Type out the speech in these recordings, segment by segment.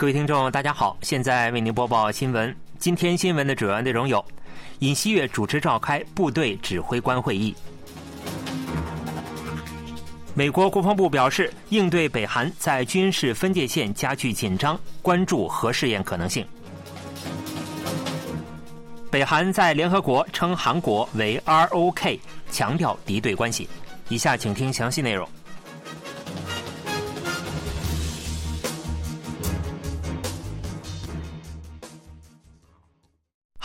各位听众，大家好，现在为您播报新闻。今天新闻的主要内容有：尹锡悦主持召开部队指挥官会议；美国国防部表示，应对北韩在军事分界线加剧紧张，关注核试验可能性；北韩在联合国称韩国为 ROK，强调敌对关系。以下请听详细内容。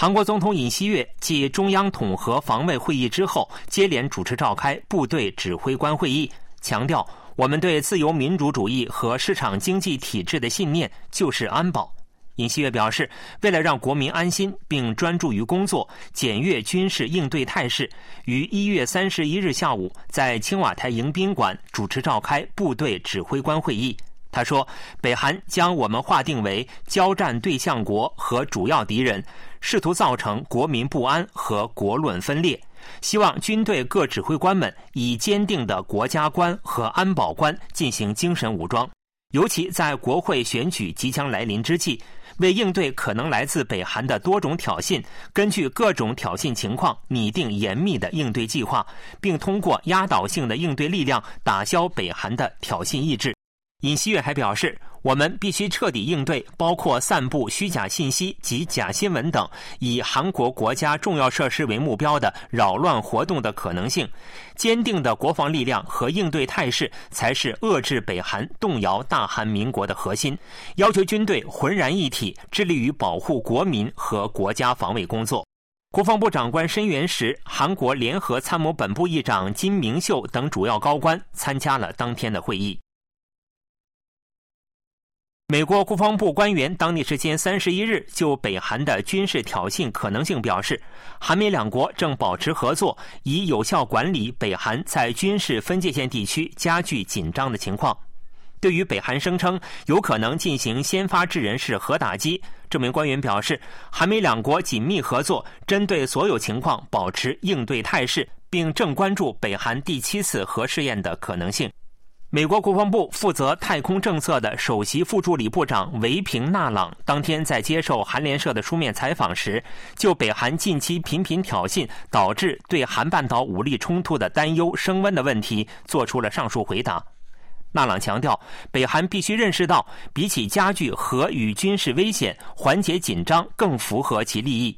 韩国总统尹锡悦继中央统合防卫会议之后，接连主持召开部队指挥官会议，强调我们对自由民主主义和市场经济体制的信念就是安保。尹锡悦表示，为了让国民安心并专注于工作，检阅军事应对态势，于一月三十一日下午在青瓦台迎宾馆主持召开部队指挥官会议。他说：“北韩将我们划定为交战对象国和主要敌人，试图造成国民不安和国论分裂。希望军队各指挥官们以坚定的国家观和安保观进行精神武装，尤其在国会选举即将来临之际，为应对可能来自北韩的多种挑衅，根据各种挑衅情况拟定严密的应对计划，并通过压倒性的应对力量打消北韩的挑衅意志。”尹锡悦还表示，我们必须彻底应对包括散布虚假信息及假新闻等以韩国国家重要设施为目标的扰乱活动的可能性。坚定的国防力量和应对态势才是遏制北韩动摇大韩民国的核心。要求军队浑然一体，致力于保护国民和国家防卫工作。国防部长官申元时、韩国联合参谋本部议长金明秀等主要高官参加了当天的会议。美国国防部官员当地时间三十一日就北韩的军事挑衅可能性表示，韩美两国正保持合作，以有效管理北韩在军事分界线地区加剧紧张的情况。对于北韩声称有可能进行先发制人式核打击，这名官员表示，韩美两国紧密合作，针对所有情况保持应对态势，并正关注北韩第七次核试验的可能性。美国国防部负责太空政策的首席副助理部长维平纳朗当天在接受韩联社的书面采访时，就北韩近期频频挑衅导致对韩半岛武力冲突的担忧升温的问题，做出了上述回答。纳朗强调，北韩必须认识到，比起加剧核与军事危险，缓解紧张更符合其利益。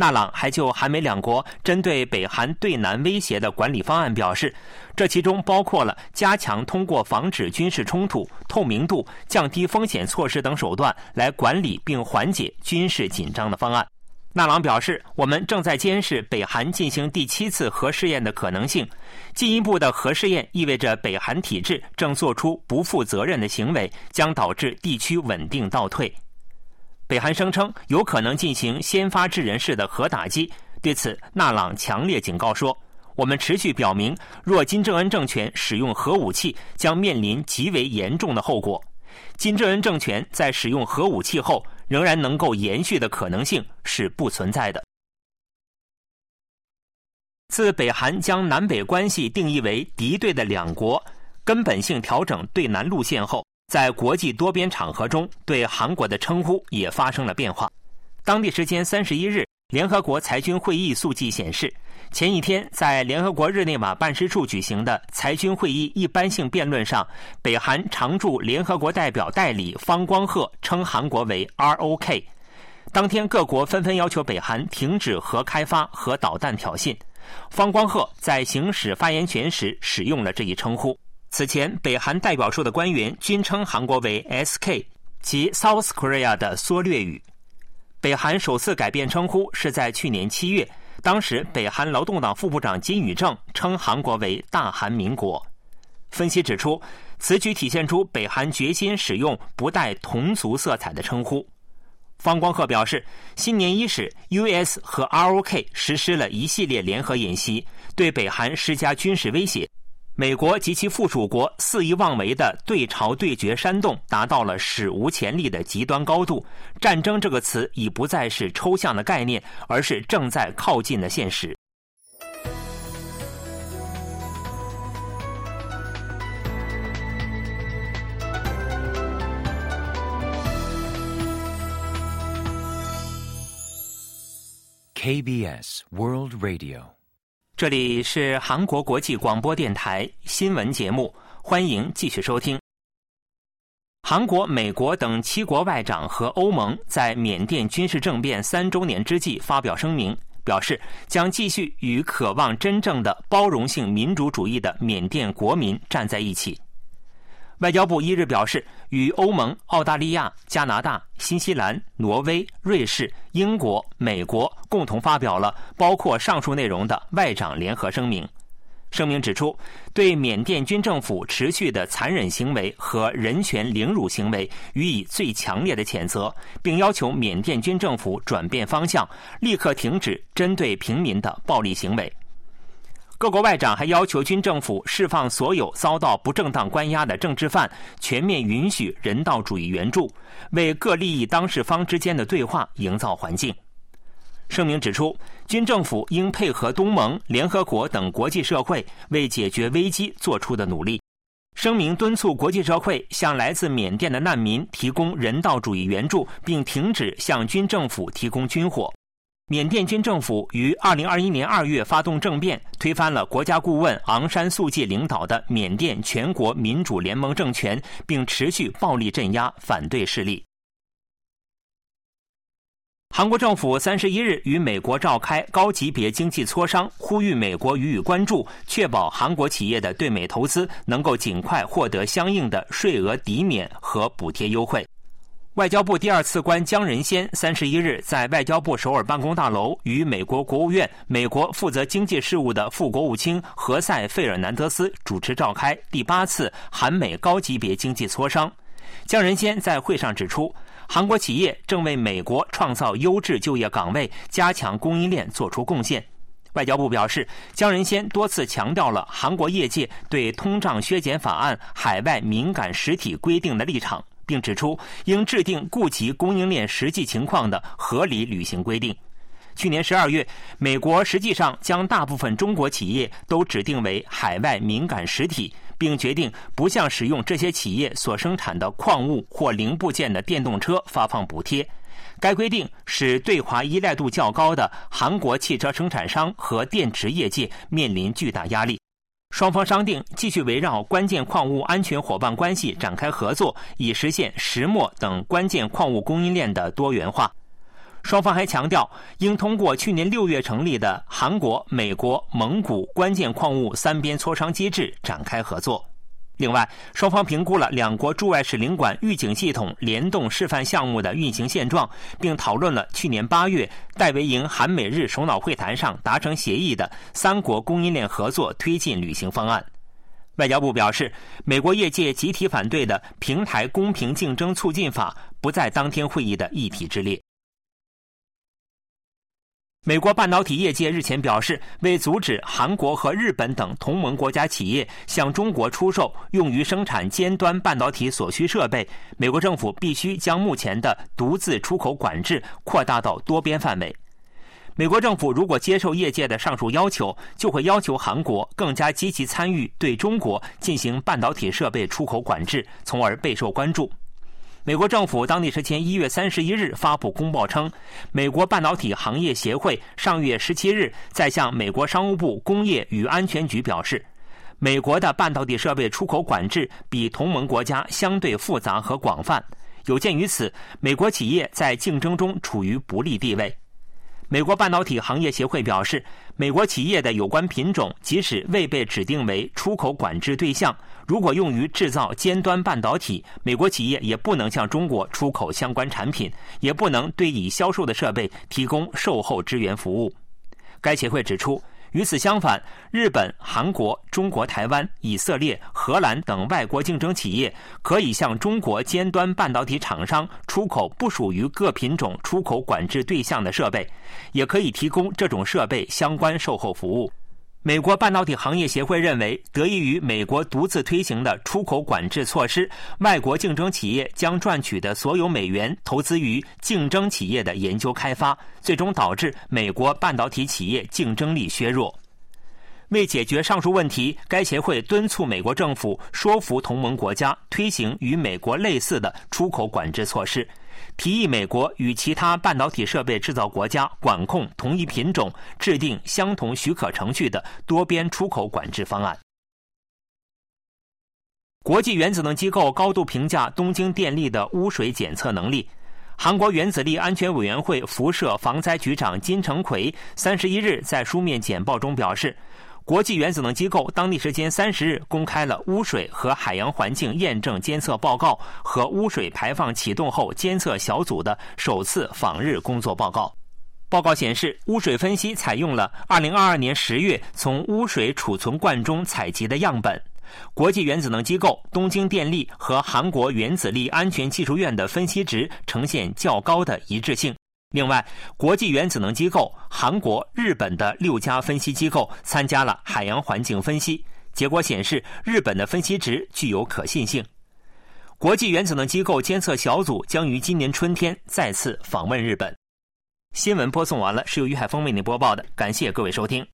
纳朗还就韩美两国针对北韩对南威胁的管理方案表示，这其中包括了加强通过防止军事冲突、透明度、降低风险措施等手段来管理并缓解军事紧张的方案。纳朗表示，我们正在监视北韩进行第七次核试验的可能性。进一步的核试验意味着北韩体制正做出不负责任的行为，将导致地区稳定倒退。北韩声称有可能进行先发制人式的核打击，对此，纳朗强烈警告说：“我们持续表明，若金正恩政权使用核武器，将面临极为严重的后果。金正恩政权在使用核武器后仍然能够延续的可能性是不存在的。”自北韩将南北关系定义为敌对的两国，根本性调整对南路线后。在国际多边场合中，对韩国的称呼也发生了变化。当地时间三十一日，联合国裁军会议速记显示，前一天在联合国日内瓦办事处举行的裁军会议一般性辩论上，北韩常驻联合国代表代理方光赫称韩国为 ROK。当天，各国纷纷要求北韩停止核开发和导弹挑衅。方光赫在行使发言权时使用了这一称呼。此前，北韩代表处的官员均称韩国为 “SK”，即 South Korea 的缩略语。北韩首次改变称呼是在去年七月，当时北韩劳动党副部长金宇正称韩国为“大韩民国”。分析指出，此举体现出北韩决心使用不带同族色彩的称呼。方光赫表示，新年伊始，U.S. 和 ROK 实施了一系列联合演习，对北韩施加军事威胁。美国及其附属国肆意妄为的对朝对决煽动达到了史无前例的极端高度。战争这个词已不再是抽象的概念而是正在靠近的现实。Kbs world radio 这里是韩国国际广播电台新闻节目，欢迎继续收听。韩国、美国等七国外长和欧盟在缅甸军事政变三周年之际发表声明，表示将继续与渴望真正的包容性民主主义的缅甸国民站在一起。外交部一日表示，与欧盟、澳大利亚、加拿大、新西兰、挪威、瑞士、英国、美国共同发表了包括上述内容的外长联合声明。声明指出，对缅甸军政府持续的残忍行为和人权凌辱行为予以最强烈的谴责，并要求缅甸军政府转变方向，立刻停止针对平民的暴力行为。各国外长还要求军政府释放所有遭到不正当关押的政治犯，全面允许人道主义援助，为各利益当事方之间的对话营造环境。声明指出，军政府应配合东盟、联合国等国际社会为解决危机做出的努力。声明敦促国际社会向来自缅甸的难民提供人道主义援助，并停止向军政府提供军火。缅甸军政府于二零二一年二月发动政变，推翻了国家顾问昂山素季领导的缅甸全国民主联盟政权，并持续暴力镇压反对势力。韩国政府三十一日与美国召开高级别经济磋商，呼吁美国予以关注，确保韩国企业的对美投资能够尽快获得相应的税额抵免和补贴优惠。外交部第二次官姜仁先三十一日在外交部首尔办公大楼与美国国务院、美国负责经济事务的副国务卿何塞·费尔南德斯主持召开第八次韩美高级别经济磋商。姜仁先在会上指出，韩国企业正为美国创造优质就业岗位、加强供应链做出贡献。外交部表示，姜仁先多次强调了韩国业界对通胀削减法案海外敏感实体规定的立场。并指出，应制定顾及供应链实际情况的合理履行规定。去年十二月，美国实际上将大部分中国企业都指定为海外敏感实体，并决定不向使用这些企业所生产的矿物或零部件的电动车发放补贴。该规定使对华依赖度较高的韩国汽车生产商和电池业界面临巨大压力。双方商定继续围绕关键矿物安全伙伴关系展开合作，以实现石墨等关键矿物供应链的多元化。双方还强调，应通过去年六月成立的韩国、美国、蒙古关键矿物三边磋商机制展开合作。另外，双方评估了两国驻外使领馆预警系统联动示范项目的运行现状，并讨论了去年八月戴维营韩美日首脑会谈上达成协议的三国供应链合作推进履行方案。外交部表示，美国业界集体反对的平台公平竞争促进法不在当天会议的议题之列。美国半导体业界日前表示，为阻止韩国和日本等同盟国家企业向中国出售用于生产尖端半导体所需设备，美国政府必须将目前的独自出口管制扩大到多边范围。美国政府如果接受业界的上述要求，就会要求韩国更加积极参与对中国进行半导体设备出口管制，从而备受关注。美国政府当地时间一月三十一日发布公报称，美国半导体行业协会上月十七日在向美国商务部工业与安全局表示，美国的半导体设备出口管制比同盟国家相对复杂和广泛，有鉴于此，美国企业在竞争中处于不利地位。美国半导体行业协会表示，美国企业的有关品种即使未被指定为出口管制对象，如果用于制造尖端半导体，美国企业也不能向中国出口相关产品，也不能对已销售的设备提供售后支援服务。该协会指出。与此相反，日本、韩国、中国台湾、以色列、荷兰等外国竞争企业可以向中国尖端半导体厂商出口不属于各品种出口管制对象的设备，也可以提供这种设备相关售后服务。美国半导体行业协会认为，得益于美国独自推行的出口管制措施，外国竞争企业将赚取的所有美元投资于竞争企业的研究开发，最终导致美国半导体企业竞争力削弱。为解决上述问题，该协会敦促美国政府说服同盟国家推行与美国类似的出口管制措施。提议美国与其他半导体设备制造国家管控同一品种、制定相同许可程序的多边出口管制方案。国际原子能机构高度评价东京电力的污水检测能力。韩国原子力安全委员会辐射防灾局长金成奎三十一日在书面简报中表示，国际原子能机构当地时间三十日公开了污水和海洋环境验证监测报告和污水排放启动后监测小组的首次访日工作报告。报告显示，污水分析采用了二零二二年十月从污水储存罐中采集的样本。国际原子能机构、东京电力和韩国原子力安全技术院的分析值呈现较高的一致性。另外，国际原子能机构、韩国、日本的六家分析机构参加了海洋环境分析，结果显示日本的分析值具有可信性。国际原子能机构监测小组将于今年春天再次访问日本。新闻播送完了，是由于海峰为您播报的，感谢各位收听。